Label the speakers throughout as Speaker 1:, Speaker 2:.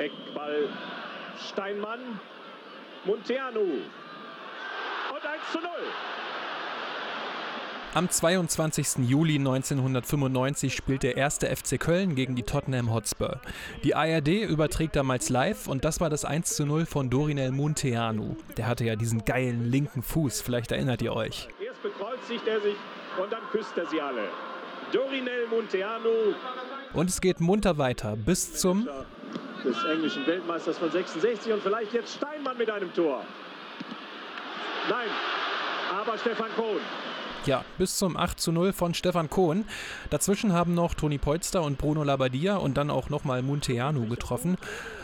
Speaker 1: Eckball Steinmann. Monteanu. Und 1 zu 0.
Speaker 2: Am 22. Juli 1995 spielt der erste FC Köln gegen die Tottenham Hotspur. Die ARD überträgt damals live und das war das 1 zu 0 von Dorinel Munteanu. Der hatte ja diesen geilen linken Fuß, vielleicht erinnert ihr euch.
Speaker 1: Erst bekreuzigt er sich und dann küsst er sie alle. Dorinel Munteanu.
Speaker 2: Und es geht munter weiter bis zum
Speaker 1: des englischen Weltmeisters von 66 und vielleicht jetzt Steinmann mit einem Tor. Nein, aber Stefan Kohn.
Speaker 2: Ja, bis zum 8 zu 0 von Stefan Kohn. Dazwischen haben noch Toni Polster und Bruno Labbadia und dann auch nochmal Munteanu getroffen.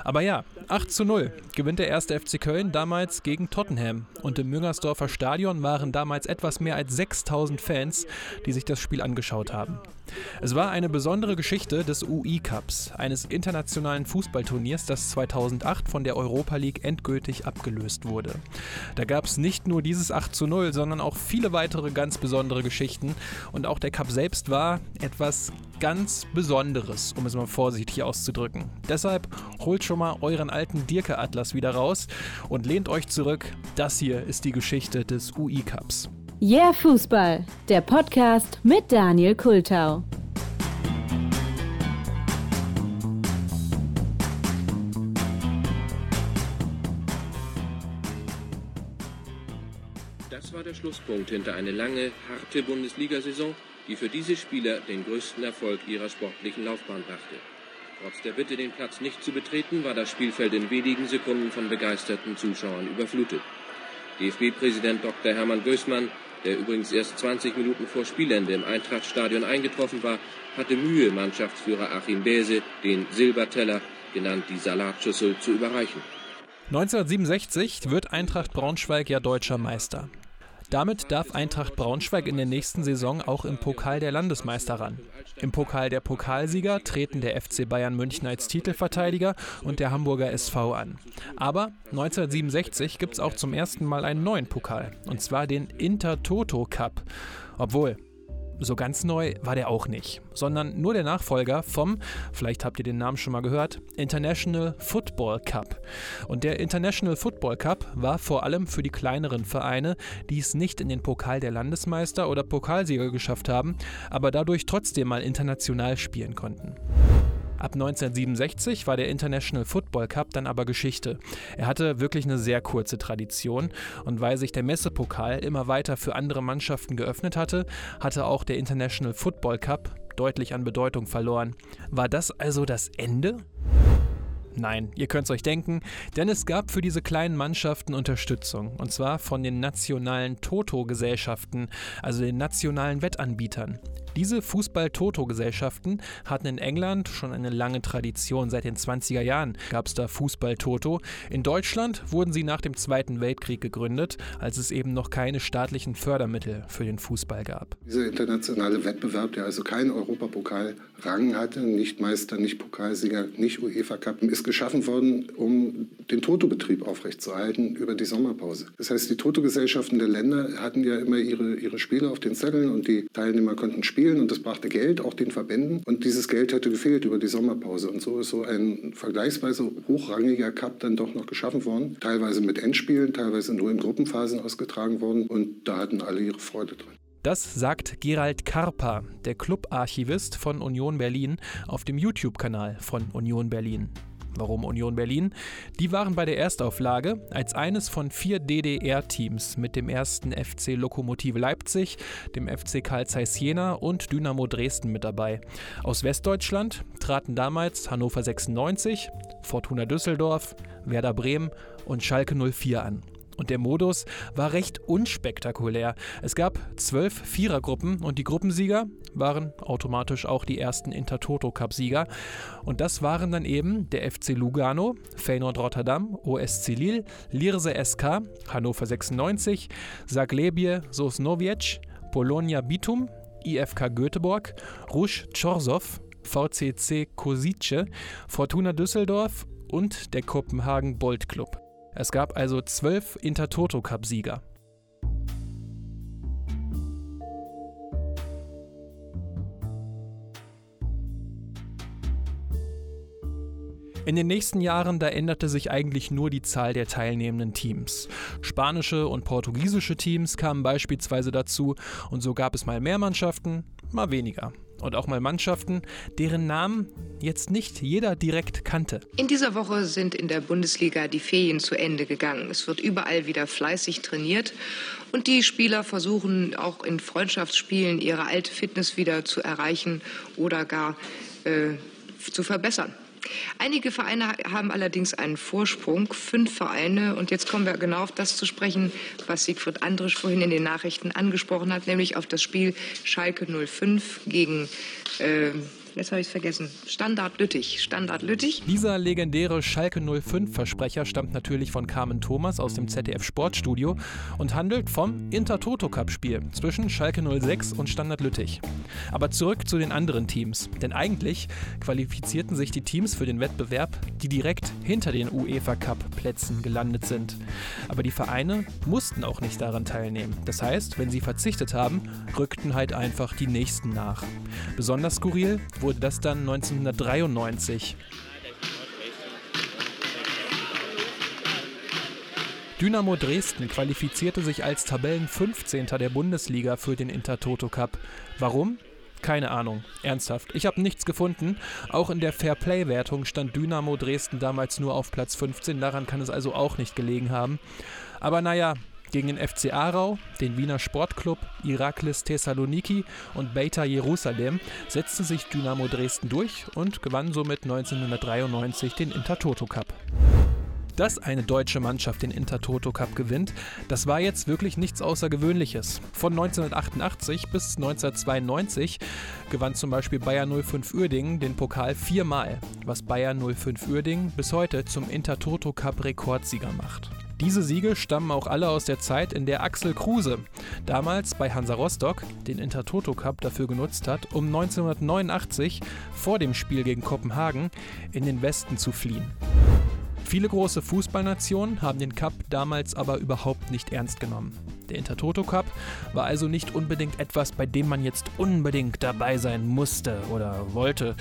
Speaker 2: Aber ja, 8 zu 0 gewinnt der erste FC Köln damals gegen Tottenham. Und im Müngersdorfer Stadion waren damals etwas mehr als 6000 Fans, die sich das Spiel angeschaut haben. Es war eine besondere Geschichte des UI Cups, eines internationalen Fußballturniers, das 2008 von der Europa League endgültig abgelöst wurde. Da gab es nicht nur dieses 8 zu 0, sondern auch viele weitere ganz besondere Geschichten. Und auch der Cup selbst war etwas ganz Besonderes, um es mal vorsichtig auszudrücken. Deshalb holt schon mal euren alten Dirke-Atlas wieder raus und lehnt euch zurück. Das hier ist die Geschichte des UI Cups.
Speaker 3: Yeah Fußball, der Podcast mit Daniel Kultau.
Speaker 4: Das war der Schlusspunkt hinter eine lange, harte Bundesliga-Saison, die für diese Spieler den größten Erfolg ihrer sportlichen Laufbahn brachte. Trotz der Bitte, den Platz nicht zu betreten, war das Spielfeld in wenigen Sekunden von begeisterten Zuschauern überflutet. DFB-Präsident Dr. Hermann Gößmann der übrigens erst 20 Minuten vor Spielende im Eintrachtstadion eingetroffen war, hatte Mühe, Mannschaftsführer Achim Bäse den Silberteller, genannt die Salatschüssel, zu überreichen.
Speaker 2: 1967 wird Eintracht Braunschweig ja deutscher Meister. Damit darf Eintracht Braunschweig in der nächsten Saison auch im Pokal der Landesmeister ran. Im Pokal der Pokalsieger treten der FC Bayern München als Titelverteidiger und der Hamburger SV an. Aber 1967 gibt es auch zum ersten Mal einen neuen Pokal, und zwar den Intertoto Cup. Obwohl, so ganz neu war der auch nicht, sondern nur der Nachfolger vom, vielleicht habt ihr den Namen schon mal gehört, International Football Cup. Und der International Football Cup war vor allem für die kleineren Vereine, die es nicht in den Pokal der Landesmeister oder Pokalsieger geschafft haben, aber dadurch trotzdem mal international spielen konnten. Ab 1967 war der International Football Cup dann aber Geschichte. Er hatte wirklich eine sehr kurze Tradition und weil sich der Messepokal immer weiter für andere Mannschaften geöffnet hatte, hatte auch der International Football Cup deutlich an Bedeutung verloren. War das also das Ende? Nein, ihr könnt es euch denken, denn es gab für diese kleinen Mannschaften Unterstützung, und zwar von den nationalen Toto-Gesellschaften, also den nationalen Wettanbietern. Diese Fußball-Toto-Gesellschaften hatten in England schon eine lange Tradition. Seit den 20er Jahren gab es da Fußball-Toto. In Deutschland wurden sie nach dem Zweiten Weltkrieg gegründet, als es eben noch keine staatlichen Fördermittel für den Fußball gab.
Speaker 5: Dieser internationale Wettbewerb, der also keinen Europapokal-Rang hatte, nicht Meister, nicht Pokalsieger, nicht UEFA-Cup, ist geschaffen worden, um den Toto-Betrieb aufrechtzuerhalten über die Sommerpause. Das heißt, die Toto-Gesellschaften der Länder hatten ja immer ihre, ihre Spiele auf den Zetteln und die Teilnehmer konnten spielen und das brachte Geld, auch den Verbänden. Und dieses Geld hätte gefehlt über die Sommerpause. Und so ist so ein vergleichsweise hochrangiger Cup dann doch noch geschaffen worden. Teilweise mit Endspielen, teilweise nur in Gruppenphasen ausgetragen worden. Und da hatten alle ihre Freude dran.
Speaker 2: Das sagt Gerald Karpa, der Clubarchivist von Union Berlin, auf dem YouTube-Kanal von Union Berlin. Warum Union Berlin? Die waren bei der Erstauflage als eines von vier DDR-Teams mit dem ersten FC Lokomotive Leipzig, dem FC Karl Zeiss Jena und Dynamo Dresden mit dabei. Aus Westdeutschland traten damals Hannover 96, Fortuna Düsseldorf, Werder Bremen und Schalke 04 an. Und der Modus war recht unspektakulär. Es gab zwölf Vierergruppen und die Gruppensieger waren automatisch auch die ersten Intertoto-Cup-Sieger. Und das waren dann eben der FC Lugano, Feyenoord Rotterdam, OSC Lille, Lirse SK, Hannover 96, Zaglebie Sosnowiec, Polonia Bitum, IFK Göteborg, Rouge Chorzów, VCC Kosice, Fortuna Düsseldorf und der Kopenhagen Bolt Club. Es gab also zwölf Intertoto-Cup-Sieger. In den nächsten Jahren, da änderte sich eigentlich nur die Zahl der teilnehmenden Teams. Spanische und portugiesische Teams kamen beispielsweise dazu und so gab es mal mehr Mannschaften, mal weniger und auch mal Mannschaften, deren Namen jetzt nicht jeder direkt kannte.
Speaker 6: In dieser Woche sind in der Bundesliga die Ferien zu Ende gegangen. Es wird überall wieder fleißig trainiert und die Spieler versuchen auch in Freundschaftsspielen ihre alte Fitness wieder zu erreichen oder gar äh, zu verbessern. Einige Vereine haben allerdings einen Vorsprung, fünf Vereine. Und jetzt kommen wir genau auf das zu sprechen, was Siegfried Andrisch vorhin in den Nachrichten angesprochen hat, nämlich auf das Spiel Schalke 05 gegen äh, jetzt habe ich es vergessen. Standard Lüttich. Standard Lüttich.
Speaker 2: Dieser legendäre Schalke 05-Versprecher stammt natürlich von Carmen Thomas aus dem ZDF Sportstudio und handelt vom Intertoto-Cup-Spiel zwischen Schalke 06 und Standard Lüttich. Aber zurück zu den anderen Teams. Denn eigentlich qualifizierten sich die Teams für den Wettbewerb, die direkt hinter den UEFA-Cup-Plätzen gelandet sind. Aber die Vereine mussten auch nicht daran teilnehmen. Das heißt, wenn sie verzichtet haben, rückten halt einfach die nächsten nach. Besonders skurril wurde das dann 1993. Dynamo Dresden qualifizierte sich als Tabellen 15. der Bundesliga für den Intertoto Cup. Warum? Keine Ahnung. Ernsthaft. Ich habe nichts gefunden. Auch in der Fairplay-Wertung stand Dynamo Dresden damals nur auf Platz 15. Daran kann es also auch nicht gelegen haben. Aber naja, gegen den FC Aarau, den Wiener Sportclub, Iraklis Thessaloniki und Beta Jerusalem setzte sich Dynamo Dresden durch und gewann somit 1993 den Intertoto Cup. Dass eine deutsche Mannschaft den Intertoto Cup gewinnt, das war jetzt wirklich nichts Außergewöhnliches. Von 1988 bis 1992 gewann zum Beispiel Bayern 05 Uerdingen den Pokal viermal, was Bayern 05 Uerdingen bis heute zum Intertoto Cup Rekordsieger macht. Diese Siege stammen auch alle aus der Zeit, in der Axel Kruse damals bei Hansa Rostock den Intertoto Cup dafür genutzt hat, um 1989 vor dem Spiel gegen Kopenhagen in den Westen zu fliehen. Viele große Fußballnationen haben den Cup damals aber überhaupt nicht ernst genommen. Der Intertoto Cup war also nicht unbedingt etwas, bei dem man jetzt unbedingt dabei sein musste oder wollte.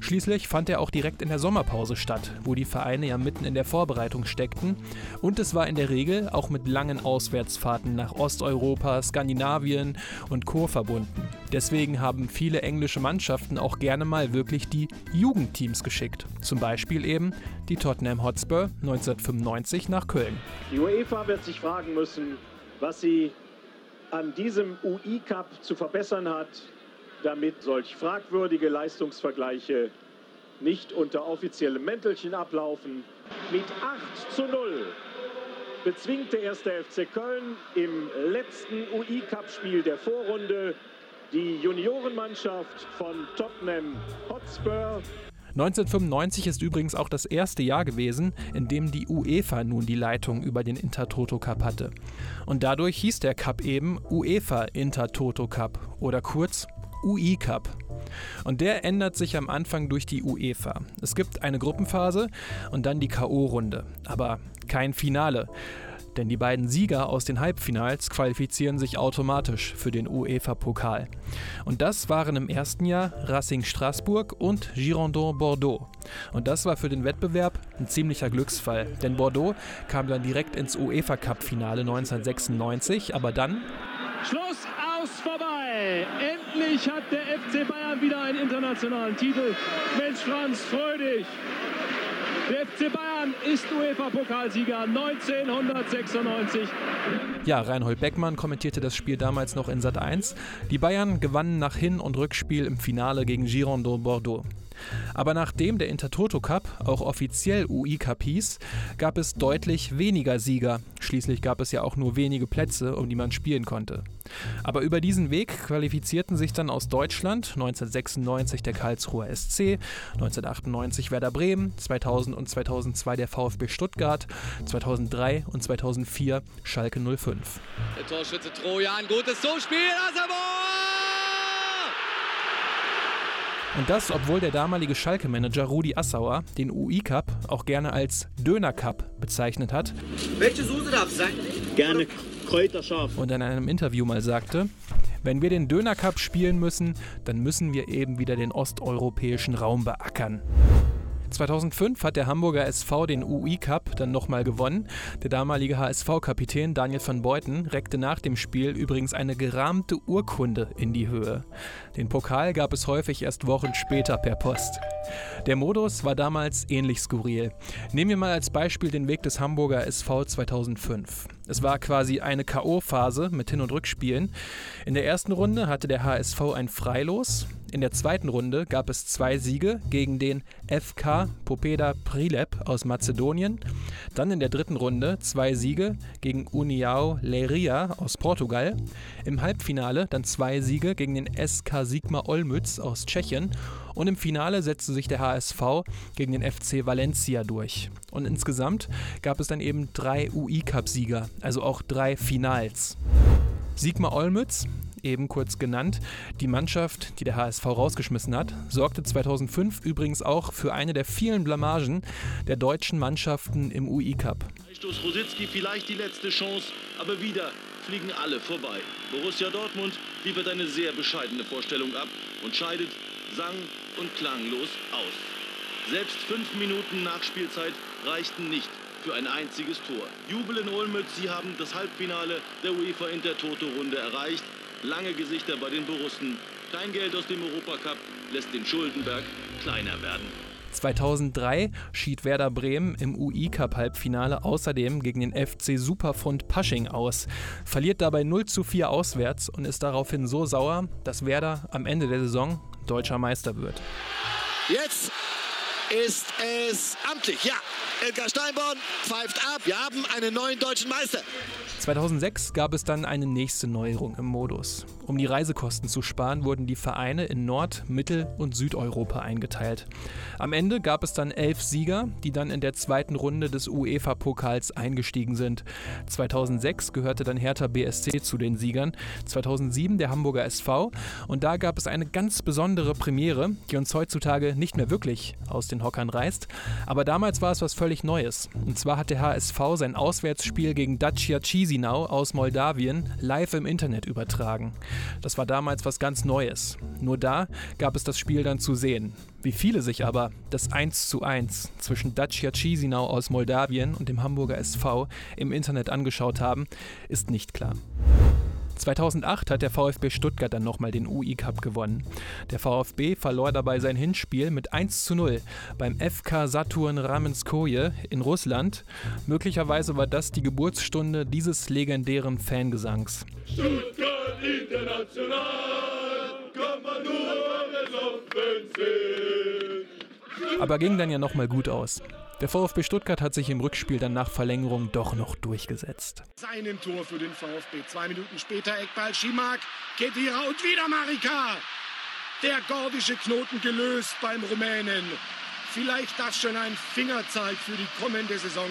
Speaker 2: Schließlich fand er auch direkt in der Sommerpause statt, wo die Vereine ja mitten in der Vorbereitung steckten. Und es war in der Regel auch mit langen Auswärtsfahrten nach Osteuropa, Skandinavien und Co. verbunden. Deswegen haben viele englische Mannschaften auch gerne mal wirklich die Jugendteams geschickt. Zum Beispiel eben die Tottenham Hotspur 1995 nach Köln.
Speaker 1: Die UEFA wird sich fragen müssen, was sie an diesem UI-Cup zu verbessern hat, damit solch fragwürdige Leistungsvergleiche nicht unter offiziellem Mäntelchen ablaufen. Mit 8 zu 0 bezwingt der erste FC Köln im letzten UI-Cup-Spiel der Vorrunde die Juniorenmannschaft von Tottenham Hotspur
Speaker 2: 1995 ist übrigens auch das erste Jahr gewesen, in dem die UEFA nun die Leitung über den Intertoto Cup hatte. Und dadurch hieß der Cup eben UEFA Intertoto Cup oder kurz UI Cup. Und der ändert sich am Anfang durch die UEFA. Es gibt eine Gruppenphase und dann die KO-Runde, aber kein Finale denn die beiden Sieger aus den Halbfinals qualifizieren sich automatisch für den UEFA-Pokal. Und das waren im ersten Jahr Racing Straßburg und Girondin Bordeaux. Und das war für den Wettbewerb ein ziemlicher Glücksfall, denn Bordeaux kam dann direkt ins UEFA-Cup-Finale 1996, aber dann
Speaker 1: Schluss aus vorbei. Endlich hat der FC Bayern wieder einen internationalen Titel. Mensch, Franz, freu. Der FC Bayern ist UEFA-Pokalsieger 1996.
Speaker 2: Ja, Reinhold Beckmann kommentierte das Spiel damals noch in Sat 1. Die Bayern gewannen nach Hin- und Rückspiel im Finale gegen Girondin Bordeaux. Aber nachdem der Intertoto Cup auch offiziell UI Cup hieß, gab es deutlich weniger Sieger. Schließlich gab es ja auch nur wenige Plätze, um die man spielen konnte. Aber über diesen Weg qualifizierten sich dann aus Deutschland 1996 der Karlsruher SC, 1998 Werder Bremen, 2000 und 2002 der VfB Stuttgart, 2003 und 2004 Schalke 05.
Speaker 7: Der Torschütze Trojan, gutes Zuspiel, Asabor!
Speaker 2: Und das, obwohl der damalige Schalke-Manager Rudi Assauer den UI-Cup auch gerne als Döner-Cup bezeichnet hat.
Speaker 8: Welche Soße darf es sein?
Speaker 9: Gerne kräuterscharf.
Speaker 2: Und in einem Interview mal sagte, wenn wir den Döner-Cup spielen müssen, dann müssen wir eben wieder den osteuropäischen Raum beackern. 2005 hat der Hamburger SV den UI Cup dann nochmal gewonnen. Der damalige HSV-Kapitän Daniel van Beuten reckte nach dem Spiel übrigens eine gerahmte Urkunde in die Höhe. Den Pokal gab es häufig erst Wochen später per Post. Der Modus war damals ähnlich skurril. Nehmen wir mal als Beispiel den Weg des Hamburger SV 2005. Es war quasi eine K.O.-Phase mit Hin- und Rückspielen. In der ersten Runde hatte der HSV ein Freilos. In der zweiten Runde gab es zwei Siege gegen den FK Popeda Prilep aus Mazedonien. Dann in der dritten Runde zwei Siege gegen União Leiria aus Portugal. Im Halbfinale dann zwei Siege gegen den SK Sigma Olmütz aus Tschechien. Und im Finale setzte sich der HSV gegen den FC Valencia durch. Und insgesamt gab es dann eben drei UI-Cup-Sieger, also auch drei Finals. Sigma Olmütz eben kurz genannt. Die Mannschaft, die der HSV rausgeschmissen hat, sorgte 2005 übrigens auch für eine der vielen Blamagen der deutschen Mannschaften im UI-Cup.
Speaker 9: Stoß Rositzky vielleicht die letzte Chance, aber wieder fliegen alle vorbei. Borussia Dortmund liefert eine sehr bescheidene Vorstellung ab und scheidet sang- und klanglos aus. Selbst fünf Minuten Nachspielzeit reichten nicht für ein einziges Tor. Jubel in Olmütz, sie haben das Halbfinale der UEFA Intertoto-Runde erreicht. Lange Gesichter bei den Borussen. Kein Geld aus dem Europacup lässt den Schuldenberg kleiner werden.
Speaker 2: 2003 schied Werder Bremen im UI-Cup-Halbfinale außerdem gegen den FC Superfund Pasching aus, verliert dabei 0 zu 4 auswärts und ist daraufhin so sauer, dass Werder am Ende der Saison deutscher Meister wird.
Speaker 8: Jetzt ist es amtlich, ja. Edgar Steinborn pfeift ab. Wir haben einen neuen deutschen Meister.
Speaker 2: 2006 gab es dann eine nächste Neuerung im Modus. Um die Reisekosten zu sparen, wurden die Vereine in Nord-, Mittel- und Südeuropa eingeteilt. Am Ende gab es dann elf Sieger, die dann in der zweiten Runde des UEFA-Pokals eingestiegen sind. 2006 gehörte dann Hertha BSC zu den Siegern, 2007 der Hamburger SV und da gab es eine ganz besondere Premiere, die uns heutzutage nicht mehr wirklich aus den Hockern reißt. Aber damals war es was völlig Neues. Und zwar hat der HSV sein Auswärtsspiel gegen Dacia Chisinau aus Moldawien live im Internet übertragen. Das war damals was ganz Neues. Nur da gab es das Spiel dann zu sehen. Wie viele sich aber das 1 zu 1 zwischen Dacia Chisinau aus Moldawien und dem Hamburger SV im Internet angeschaut haben, ist nicht klar. 2008 hat der VfB Stuttgart dann nochmal den UI Cup gewonnen. Der VfB verlor dabei sein Hinspiel mit 1 zu 0 beim FK Saturn Ramenskoje in Russland. Möglicherweise war das die Geburtsstunde dieses legendären Fangesangs. Stuttgart international, kann man nur besoffen sehen. Aber ging dann ja nochmal gut aus. Der VfB Stuttgart hat sich im Rückspiel dann nach Verlängerung doch noch durchgesetzt.
Speaker 10: Seinen Tor für den VfB. Zwei Minuten später Eckball Schimak, Kedira und wieder Marika. Der gordische Knoten gelöst beim Rumänen. Vielleicht das schon ein Fingerzeig für die kommende Saison.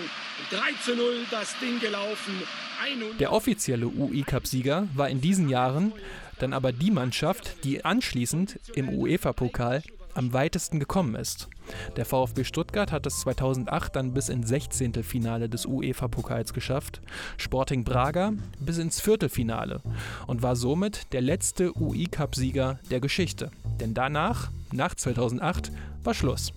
Speaker 10: 3 zu 0 das Ding gelaufen.
Speaker 2: 100. Der offizielle UI-Cup-Sieger war in diesen Jahren dann aber die Mannschaft, die anschließend im UEFA-Pokal am weitesten gekommen ist. Der VfB Stuttgart hat es 2008 dann bis ins 16. Finale des UEFA-Pokals geschafft, Sporting Braga bis ins Viertelfinale und war somit der letzte UI-Cup-Sieger der Geschichte. Denn danach, nach 2008, war Schluss.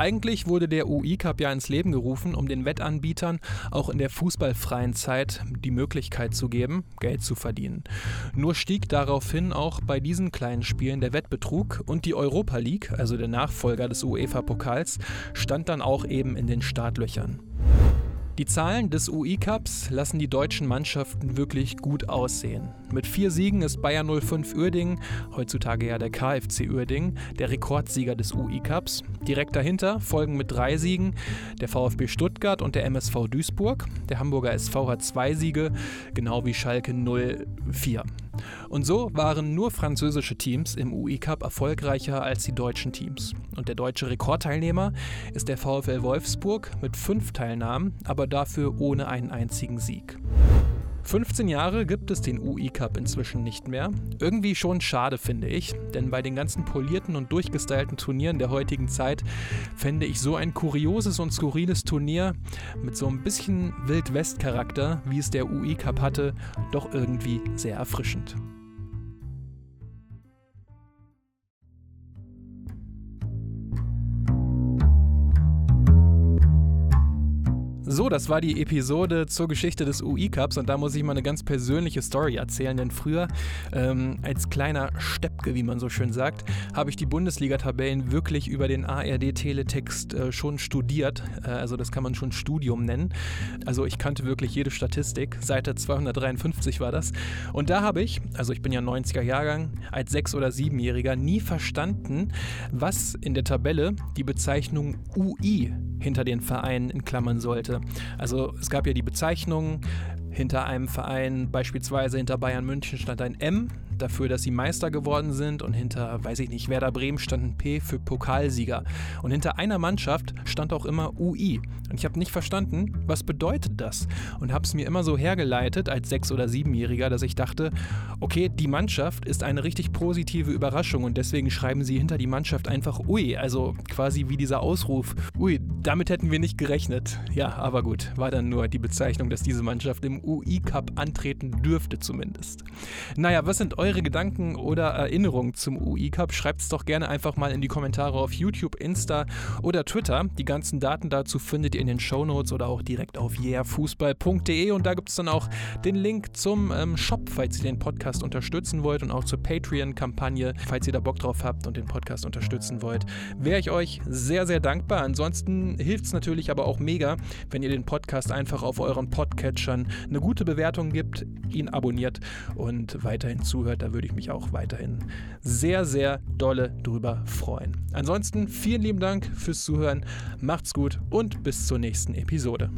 Speaker 2: Eigentlich wurde der UI Cup ja ins Leben gerufen, um den Wettanbietern auch in der fußballfreien Zeit die Möglichkeit zu geben, Geld zu verdienen. Nur stieg daraufhin auch bei diesen kleinen Spielen der Wettbetrug und die Europa League, also der Nachfolger des UEFA-Pokals, stand dann auch eben in den Startlöchern. Die Zahlen des UI-Cups lassen die deutschen Mannschaften wirklich gut aussehen. Mit vier Siegen ist Bayern 05 Uerdingen, heutzutage ja der KFC Uerdingen, der Rekordsieger des UI-Cups. Direkt dahinter folgen mit drei Siegen der VfB Stuttgart und der MSV Duisburg. Der Hamburger SV hat zwei Siege, genau wie Schalke 04. Und so waren nur französische Teams im UI-Cup erfolgreicher als die deutschen Teams. Und der deutsche Rekordteilnehmer ist der VfL Wolfsburg mit fünf Teilnahmen, aber dafür ohne einen einzigen Sieg. 15 Jahre gibt es den UI-Cup inzwischen nicht mehr. Irgendwie schon schade, finde ich, denn bei den ganzen polierten und durchgestylten Turnieren der heutigen Zeit fände ich so ein kurioses und skurriles Turnier mit so ein bisschen Wild-West-Charakter, wie es der UI-Cup hatte, doch irgendwie sehr erfrischend. So, das war die Episode zur Geschichte des UI-Cups und da muss ich mal eine ganz persönliche Story erzählen, denn früher ähm, als kleiner Steppke, wie man so schön sagt, habe ich die Bundesliga-Tabellen wirklich über den ARD-Teletext äh, schon studiert. Äh, also das kann man schon Studium nennen. Also ich kannte wirklich jede Statistik. Seite 253 war das. Und da habe ich, also ich bin ja 90er Jahrgang, als Sechs- oder Siebenjähriger nie verstanden, was in der Tabelle die Bezeichnung UI hinter den Vereinen in Klammern sollte. Also es gab ja die Bezeichnung hinter einem Verein, beispielsweise hinter Bayern München stand ein M, dafür, dass sie Meister geworden sind und hinter, weiß ich nicht, Werder Bremen stand ein P für Pokalsieger. Und hinter einer Mannschaft stand auch immer UI. Und ich habe nicht verstanden, was bedeutet das? Und habe es mir immer so hergeleitet als Sechs- oder Siebenjähriger, dass ich dachte, okay, die Mannschaft ist eine richtig positive Überraschung und deswegen schreiben sie hinter die Mannschaft einfach Ui. Also quasi wie dieser Ausruf. Ui, damit hätten wir nicht gerechnet. Ja, aber gut, war dann nur die Bezeichnung, dass diese Mannschaft im UI-Cup antreten dürfte zumindest. Naja, was sind eure eure Gedanken oder Erinnerungen zum UI Cup? Schreibt es doch gerne einfach mal in die Kommentare auf YouTube, Insta oder Twitter. Die ganzen Daten dazu findet ihr in den Show Notes oder auch direkt auf yeahfußball.de und da gibt es dann auch den Link zum ähm, Shop, falls ihr den Podcast unterstützen wollt und auch zur Patreon-Kampagne, falls ihr da Bock drauf habt und den Podcast unterstützen wollt. Wäre ich euch sehr, sehr dankbar. Ansonsten hilft es natürlich aber auch mega, wenn ihr den Podcast einfach auf euren Podcatchern eine gute Bewertung gibt, ihn abonniert und weiterhin zuhört da würde ich mich auch weiterhin sehr, sehr dolle drüber freuen. Ansonsten vielen lieben Dank fürs Zuhören, macht's gut und bis zur nächsten Episode.